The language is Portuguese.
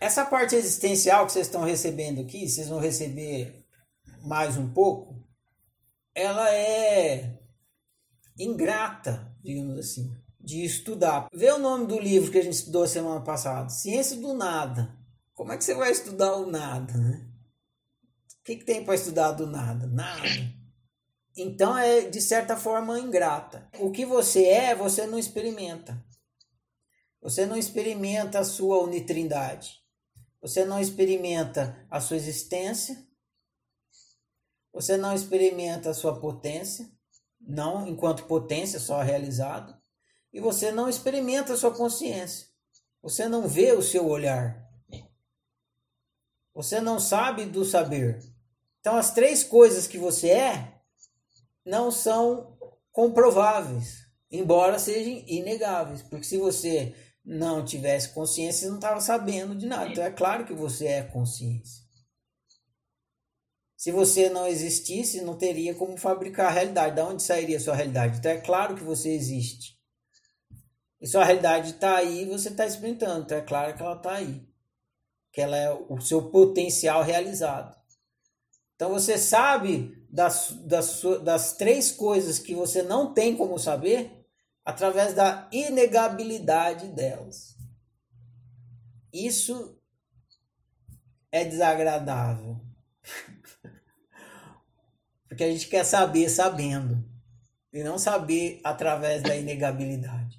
Essa parte existencial que vocês estão recebendo aqui, vocês vão receber mais um pouco, ela é ingrata, digamos assim, de estudar. Vê o nome do livro que a gente estudou semana passada, Ciência do Nada. Como é que você vai estudar o nada, né? O que, que tem para estudar do nada? Nada. Então é de certa forma ingrata. O que você é, você não experimenta. Você não experimenta a sua unitrindade. Você não experimenta a sua existência. Você não experimenta a sua potência, não enquanto potência só realizado. E você não experimenta a sua consciência. Você não vê o seu olhar. Você não sabe do saber. Então, as três coisas que você é não são comprováveis, embora sejam inegáveis. Porque se você não tivesse consciência, você não estava sabendo de nada. Então, é claro que você é consciência. Se você não existisse, não teria como fabricar a realidade. Da onde sairia a sua realidade? Então, é claro que você existe. E sua realidade está aí e você está experimentando. Então, é claro que ela está aí. Que ela é o seu potencial realizado. Então, você sabe das, das, das três coisas que você não tem como saber através da inegabilidade delas. Isso é desagradável. Porque a gente quer saber sabendo e não saber através da inegabilidade.